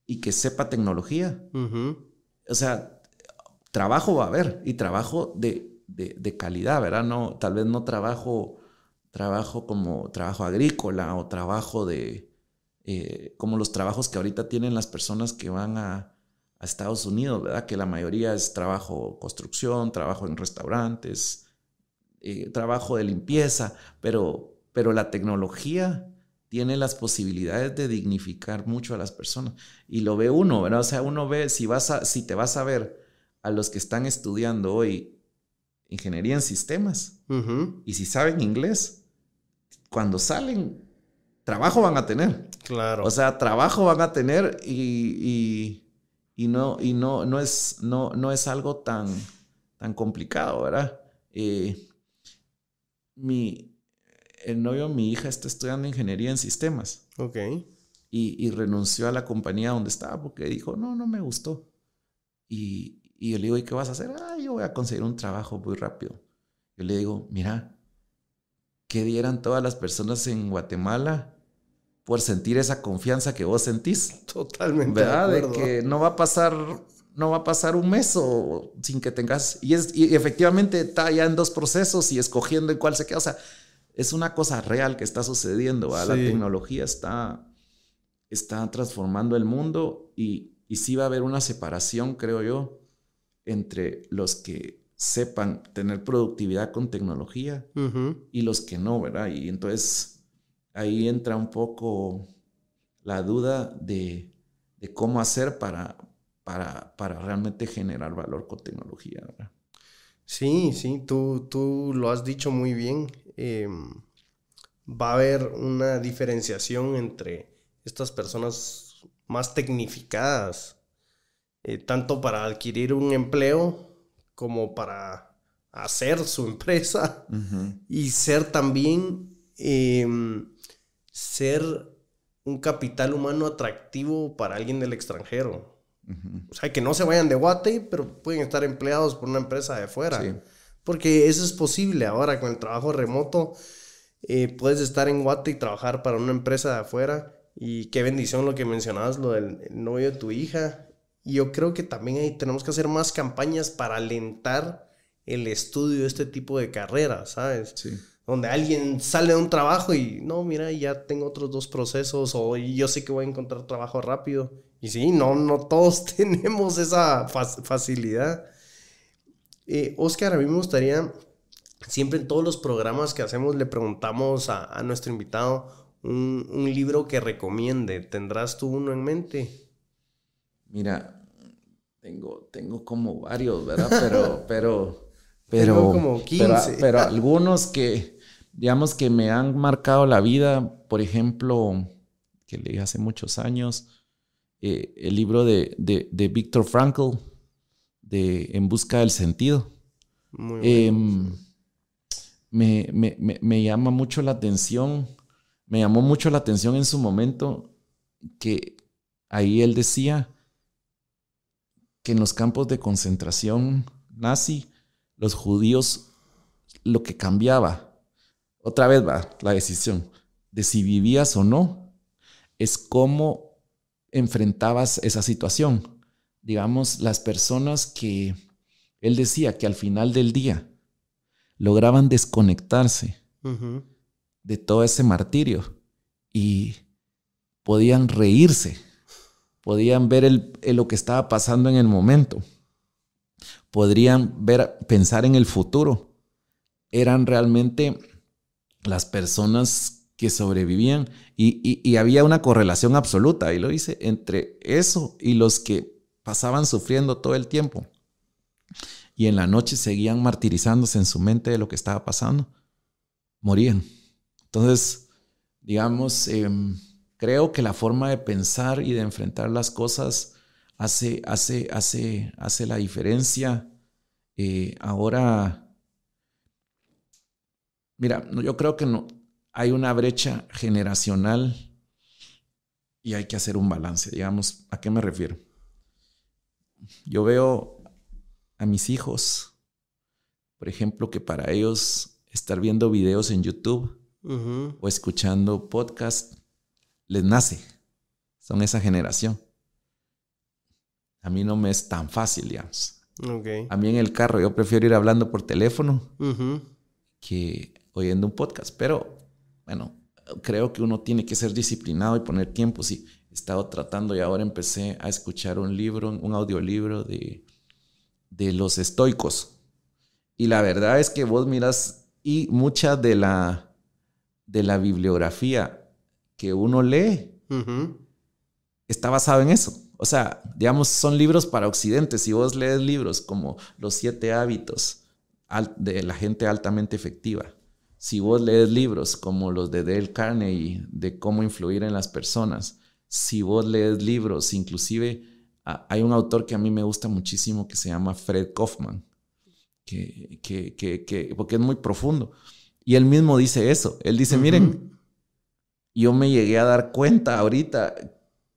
y que sepa tecnología, o sea, trabajo va a haber y trabajo de, de, calidad, ¿verdad? No, tal vez no trabajo, trabajo como trabajo agrícola o trabajo de, eh, como los trabajos que ahorita tienen las personas que van a, a, Estados Unidos, ¿verdad? Que la mayoría es trabajo construcción, trabajo en restaurantes, eh, trabajo de limpieza, pero, pero la tecnología tiene las posibilidades de dignificar mucho a las personas. Y lo ve uno, ¿verdad? O sea, uno ve, si, vas a, si te vas a ver a los que están estudiando hoy ingeniería en sistemas y si saben inglés, cuando salen, trabajo van a tener. Claro. O sea, trabajo van a tener y, y, no, y no, no, es, no, no es algo tan, tan complicado, ¿verdad? Eh, mi, el novio de mi hija está estudiando ingeniería en sistemas. Ok. Y, y renunció a la compañía donde estaba porque dijo, no, no me gustó. Y, y yo le digo, ¿y qué vas a hacer? Ah, yo voy a conseguir un trabajo muy rápido. Yo le digo, mira, ¿qué dieran todas las personas en Guatemala por sentir esa confianza que vos sentís? Totalmente. ¿Verdad? De, que no va a pasar, no va a pasar un mes o sin que tengas. Y, es, y efectivamente está ya en dos procesos y escogiendo en cuál se queda. O sea, es una cosa real que está sucediendo. La tecnología está, está transformando el mundo y, y sí va a haber una separación, creo yo, entre los que sepan tener productividad con tecnología y los que no, ¿verdad? Y entonces ahí entra un poco la duda de, cómo hacer para, para, para, realmente generar valor con tecnología, ¿verdad? Sí, sí, tú, tú lo has dicho muy bien. Em, va a haber una diferenciación entre estas personas más tecnificadas eh, tanto para adquirir un empleo como para hacer su empresa y ser también em, ser un capital humano atractivo para alguien del extranjero. O sea, que no se vayan de Guate, pero pueden estar empleados por una empresa de fuera. Porque eso es posible ahora con el trabajo remoto. Eh, puedes estar en Guate y trabajar para una empresa de afuera. Y qué bendición lo que mencionabas, lo del novio de tu hija. Y yo creo que también ahí tenemos que hacer más campañas para alentar el estudio de este tipo de carreras, ¿sabes? Sí. donde alguien sale de un trabajo y no, mira, ya tengo otros dos procesos o yo sé que voy a encontrar trabajo rápido. Y sí, no, no todos tenemos esa facilidad. Eh, Oscar, a mí me gustaría, siempre en todos los programas que hacemos le preguntamos a, nuestro invitado un, un, libro que recomiende. ¿Tendrás tú uno en mente? Mira, tengo, tengo como varios, ¿verdad? Pero, pero, pero, como 15. pero algunos que, digamos que me han marcado la vida, por ejemplo, que leí hace muchos años, eh, el libro de, de, de Viktor Frankl, de En Busca del Sentido. Em, me, me, me, me, llama mucho la atención, me llamó mucho la atención en su momento que ahí él decía que en los campos de concentración nazi, los judíos lo que cambiaba otra vez va la decisión de si vivías o no, es cómo enfrentabas esa situación. Digamos, las personas que él decía que al final del día lograban desconectarse de todo ese martirio y podían reírse, podían ver lo que estaba pasando en el momento, podrían ver, pensar en el futuro. Eran realmente las personas que sobrevivían y, había una correlación absoluta, y lo hice, entre eso y los que pasaban sufriendo todo el tiempo y en la noche seguían martirizándose en su mente de lo que estaba pasando, morían. Entonces, digamos, em, creo que la forma de pensar y de enfrentar las cosas hace, hace, hace, hace la diferencia. Eh, ahora Mira, yo creo que no, hay una brecha generacional y hay que hacer un balance, digamos. ¿A qué me refiero? Yo veo a mis hijos, por ejemplo, que para ellos estar viendo videos en YouTube o escuchando podcast les nace. Son esa generación. A mí no me es tan fácil, digamos. A mí en el carro yo prefiero ir hablando por teléfono que oyendo un podcast. Pero bueno, creo que uno tiene que ser disciplinado y poner tiempo. Sí, he estado tratando y ahora empecé a escuchar un libro, un audiolibro de, de los estoicos. Y la verdad es que vos miras y mucha de la, de la bibliografía que uno lee está basado en eso. O sea, digamos, son libros para Occidente. Si vos lees libros como Los siete hábitos de la gente altamente efectiva, si vos lees libros como los de Dale Carnegie, de cómo influir en las personas, si vos lees libros, inclusive hay un autor que a mí me gusta muchísimo que se llama Fred Kaufman, que, que, que, porque es muy profundo. Y él mismo dice eso. Él dice, miren, yo me llegué a dar cuenta ahorita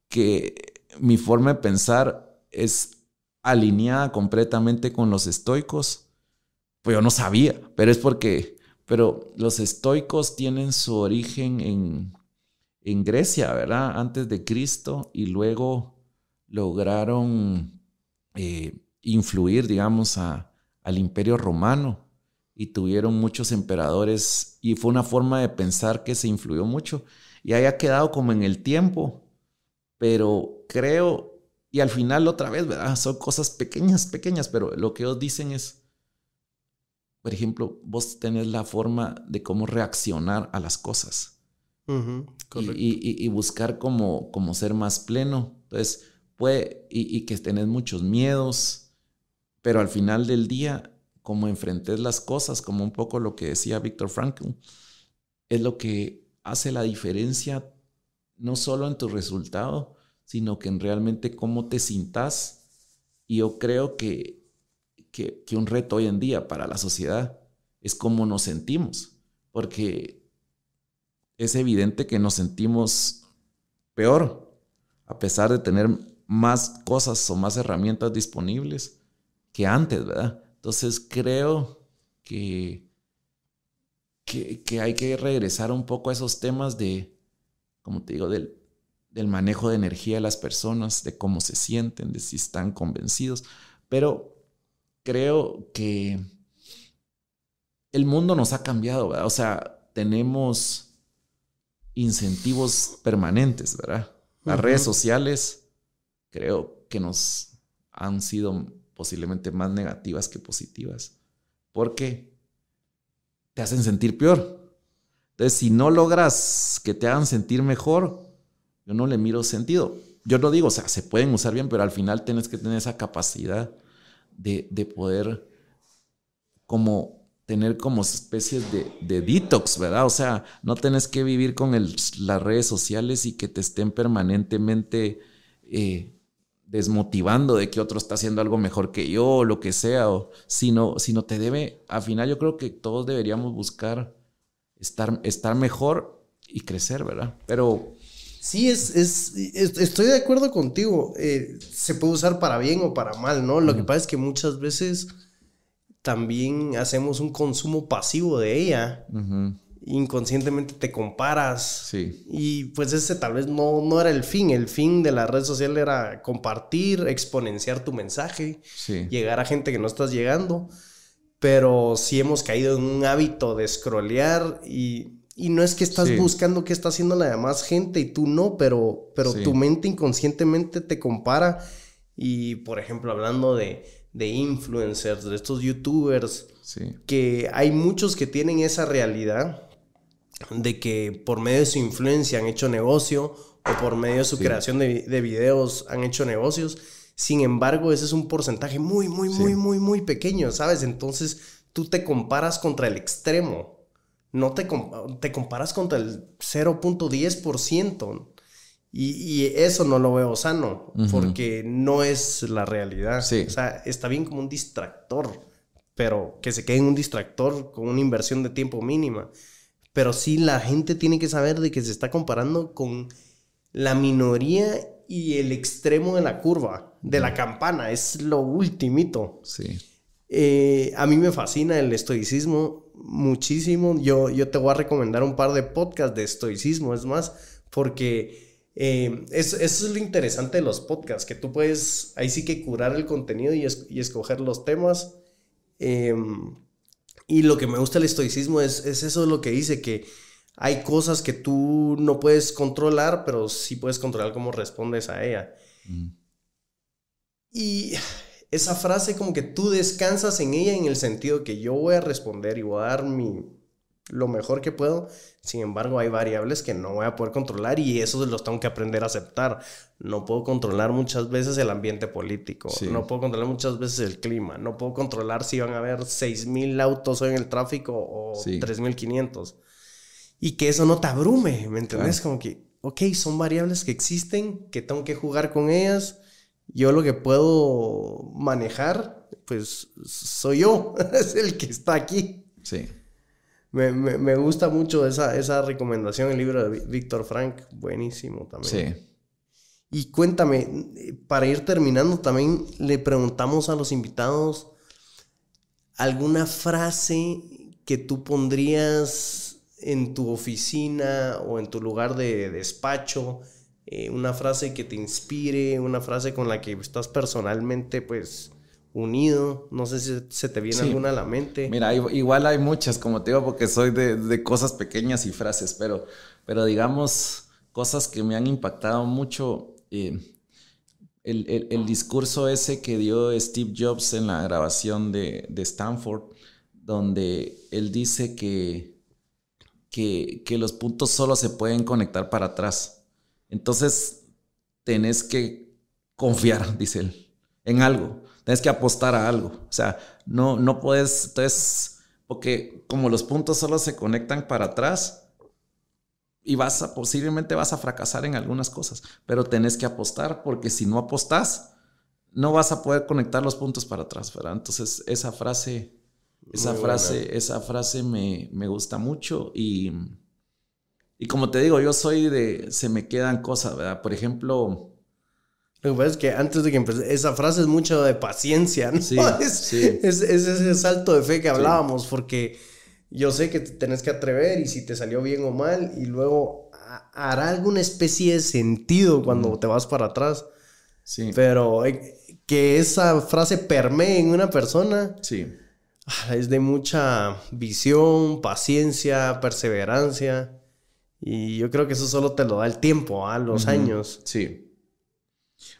que mi forma de pensar es alineada completamente con los estoicos. Pues yo no sabía, pero es porque pero los estoicos tienen su origen en, Grecia, ¿verdad? Antes de Cristo y luego lograron eh, influir, digamos, al imperio romano y tuvieron muchos emperadores y fue una forma de pensar que se influyó mucho y haya quedado como en el tiempo, pero creo, y al final otra vez, ¿verdad? Son cosas pequeñas, pequeñas, pero lo que ellos dicen es, por ejemplo, vos tenés la forma de cómo reaccionar a las cosas. Y, buscar cómo, ser más pleno. Entonces, puede, y, que tenés muchos miedos, pero al final del día, como enfrentes las cosas, como un poco lo que decía Víctor Frankl, es lo que hace la diferencia no solo en tu resultado, sino que en realmente cómo te sintas. Y yo creo que que, un reto hoy en día para la sociedad es cómo nos sentimos, porque es evidente que nos sentimos peor, a pesar de tener más cosas o más herramientas disponibles que antes, ¿verdad? Entonces creo que, que, hay que regresar un poco a esos temas de, como te digo, del, del manejo de energía de las personas, de cómo se sienten, de si están convencidos, pero creo que el mundo nos ha cambiado, ¿verdad? O sea, tenemos incentivos permanentes, ¿verdad? Las redes sociales creo que nos han sido posiblemente más negativas que positivas, porque te hacen sentir peor. Entonces, si no logras que te hagan sentir mejor, yo no le miro sentido. Yo lo digo, o sea, se pueden usar bien, pero al final tienes que tener esa capacidad de, de poder como tener como especies de, de, detox, ¿verdad? O sea, no tenés que vivir con el, las redes sociales y que te estén permanentemente eh, desmotivando de que otro está haciendo algo mejor que yo o lo que sea, o, sino, sino te debe, al final yo creo que todos deberíamos buscar estar, estar mejor y crecer, ¿verdad? Pero... Sí, es, es, estoy de acuerdo contigo. Eh, se puede usar para bien o para mal, ¿no? Lo que pasa es que muchas veces también hacemos un consumo pasivo de ella. Inconscientemente te comparas. Sí. Y pues ese tal vez no, no era el fin. El fin de la red social era compartir, exponenciar tu mensaje, llegar a gente que no estás llegando. Pero sí hemos caído en un hábito de scrollear y, no es que estás buscando qué está haciendo la demás gente y tú no, pero, pero tu mente inconscientemente te compara. Y por ejemplo, hablando de, de influencers, de estos youtubers, que hay muchos que tienen esa realidad de que por medio de su influencia han hecho negocio o por medio de su creación de, de, videos han hecho negocios. Sin embargo, ese es un porcentaje muy, muy, muy, muy, muy pequeño, ¿sabes? Entonces tú te comparas contra el extremo. No te, te comparas contra el 0.10%. Y, eso no lo veo sano, porque no es la realidad. O sea, está bien como un distractor, pero que se quede en un distractor con una inversión de tiempo mínima. Pero sí la gente tiene que saber de que se está comparando con la minoría y el extremo de la curva, de la campana, es lo ultimito. Sí. Eh, a mí me fascina el estoicismo muchísimo. Yo, yo te voy a recomendar un par de podcasts de estoicismo, es más, porque eh, eso, es lo interesante de los podcasts, que tú puedes ahí sí que curar el contenido y, escoger los temas. Em, y lo que me gusta del estoicismo es, es eso lo que dice, que hay cosas que tú no puedes controlar, pero sí puedes controlar cómo respondes a ella. Mm. Y esa frase como que tú descansas en ella en el sentido que yo voy a responder y voy a dar mi, lo mejor que puedo. Sin embargo, hay variables que no voy a poder controlar y eso los tengo que aprender a aceptar. No puedo controlar muchas veces el ambiente político, no puedo controlar muchas veces el clima, no puedo controlar si van a haber 6.000 autos hoy en el tráfico o 3.500. Y que eso no te abrume, ¿me entiendes? Como que, ok, son variables que existen, que tengo que jugar con ellas. Yo lo que puedo manejar, pues soy yo, es el que está aquí. Sí. Me, me, gusta mucho esa, esa recomendación, el libro de Víctor Frank, buenísimo también. Sí. Y cuéntame, para ir terminando, también le preguntamos a los invitados alguna frase que tú pondrías en tu oficina o en tu lugar de despacho, eh, una frase que te inspire, una frase con la que estás personalmente, pues, unido. No sé si se te viene alguna a la mente. Mira, igual hay muchas, como te digo, porque soy de, cosas pequeñas y frases, pero, pero digamos, cosas que me han impactado mucho. Eh, el, discurso ese que dio Steve Jobs en la grabación de, Stanford, donde él dice que, que, que los puntos solo se pueden conectar para atrás. Entonces, tenés que confiar, dice él, en algo. Tienes que apostar a algo. O sea, no, no puedes, entonces, porque como los puntos solo se conectan para atrás y vas a, posiblemente vas a fracasar en algunas cosas, pero tenés que apostar porque si no apostas, no vas a poder conectar los puntos para atrás, ¿verdad? Entonces, esa frase, esa frase, esa frase me, me gusta mucho y, y como te digo, yo soy de, se me quedan cosas, ¿verdad? Por ejemplo, lo que pasa es que antes de que empecé, esa frase es mucho de paciencia, ¿no? Sí, es, es, ese salto de fe que hablábamos, porque yo sé que te tenés que atrever y si te salió bien o mal, y luego hará alguna especie de sentido cuando te vas para atrás. Sí. Pero eh, que esa frase permee en una persona. Sí. Ah, es de mucha visión, paciencia, perseverancia. Y yo creo que eso solo te lo da el tiempo, a los años. Sí.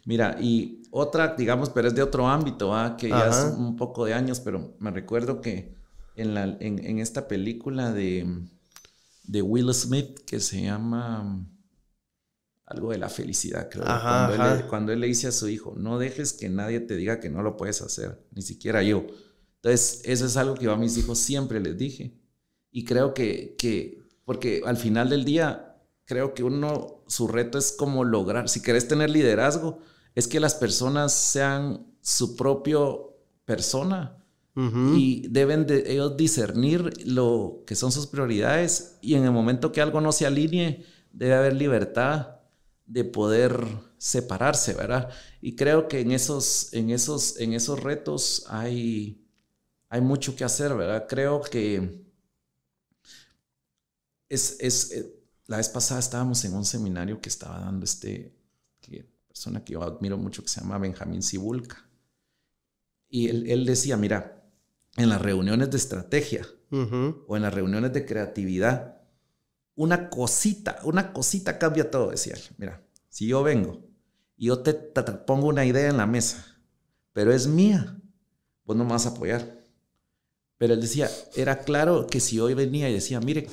Mira, y otra, digamos, pero es de otro ámbito, ¿ah? que ya es un poco de años, pero me recuerdo que en, la, en, esta película de, de, Will Smith que se llama algo de la felicidad, creo. cuando, Él, cuando él le dice a su hijo, no dejes que nadie te diga que no lo puedes hacer, ni siquiera yo. Entonces, eso es algo que yo a mis hijos siempre les dije. Y creo que, que porque al final del día, creo que uno, su reto es como lograr, si querés tener liderazgo, es que las personas sean su propio persona. Y deben de ellos discernir lo que son sus prioridades y en el momento que algo no se alinee, debe haber libertad de poder separarse, ¿verdad? Y creo que en esos, en esos, en esos retos hay, hay mucho que hacer, ¿verdad? Creo que es, es, eh, la vez pasada estábamos en un seminario que estaba dando este, que, persona que yo admiro mucho que se llama Benjamín Sibulka. Y él, decía, mira, en las reuniones de estrategia o en las reuniones de creatividad, una cosita, una cosita cambia todo, decía él. Mira, si yo vengo y yo te, te pongo una idea en la mesa, pero es mía, vos no me vas a apoyar. Pero él decía, era claro que si hoy venía y decía, mire,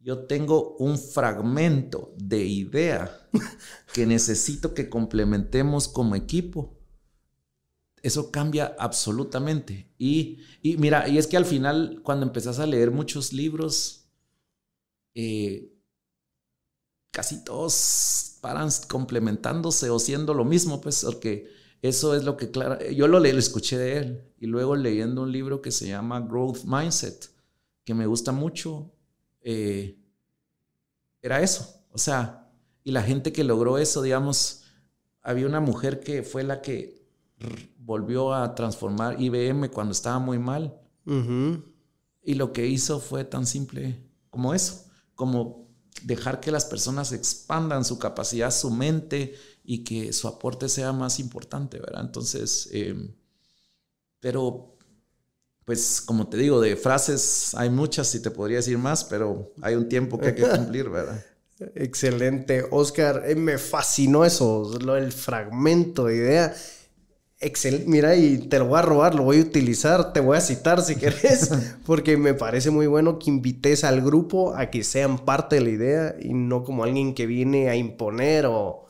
yo tengo un fragmento de idea que necesito que complementemos como equipo. Eso cambia absolutamente. Y, mira, y es que al final, cuando empezás a leer muchos libros, eh, casi todos paran complementándose o siendo lo mismo, pues, porque eso es lo que, claro, yo lo, leí, lo escuché de él y luego leyendo un libro que se llama Growth Mindset, que me gusta mucho. Eh, era eso. O sea, y la gente que logró eso, digamos, había una mujer que fue la que volvió a transformar IBM cuando estaba muy mal. Y lo que hizo fue tan simple como eso, como dejar que las personas expandan su capacidad, su mente y que su aporte sea más importante, ¿verdad? Entonces, em, pero pues como te digo, de frases hay muchas y te podría decir más, pero hay un tiempo que hay que cumplir, ¿verdad? Excelente. Oscar, eh, me fascinó eso, lo, el fragmento de idea. Excelente. Mira, y te lo voy a robar, lo voy a utilizar, te voy a citar si querés, porque me parece muy bueno que invites al grupo a que sean parte de la idea y no como alguien que viene a imponer o...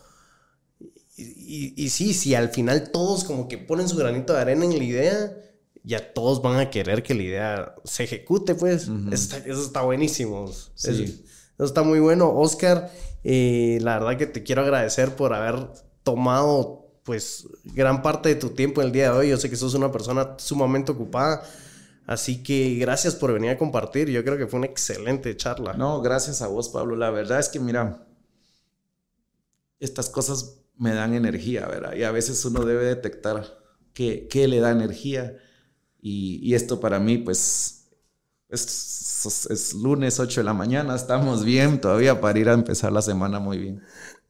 Y, y sí, si al final todos como que ponen su granito de arena en la idea, ya todos van a querer que la idea se ejecute, pues. eso, está, buenísimo. Eso, está muy bueno. Oscar, eh, la verdad que te quiero agradecer por haber tomado, pues, gran parte de tu tiempo el día de hoy. Yo sé que sos una persona sumamente ocupada. Así que gracias por venir a compartir. Yo creo que fue una excelente charla. No, gracias a vos, Pablo. La verdad es que, mira, estas cosas me dan energía, ¿verdad? Y a veces uno debe detectar qué, qué le da energía y, esto para mí, pues, es, es, lunes 8 de la mañana, estamos bien todavía para ir a empezar la semana muy bien.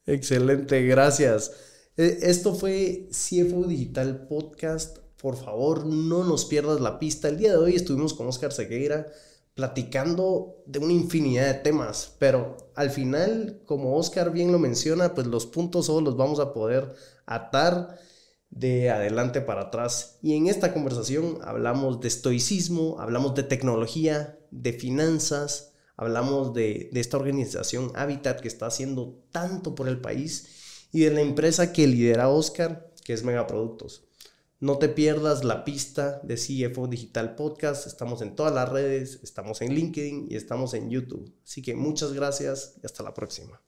Excelente, gracias. E, esto fue CFO Digital Podcast. Por favor, no nos pierdas la pista. El día de hoy estuvimos con Oscar Sequeira platicando de una infinidad de temas, pero al final, como Oscar bien lo menciona, pues los puntos solo los vamos a poder atar de adelante para atrás. Y en esta conversación hablamos de estoicismo, hablamos de tecnología, de finanzas, hablamos de, esta organización Habitat que está haciendo tanto por el país y de la empresa que lidera Oscar, que es Megaproductos. No te pierdas la pista de CFO Digital Podcast. Estamos en todas las redes, estamos en LinkedIn y estamos en YouTube. Así que muchas gracias y hasta la próxima.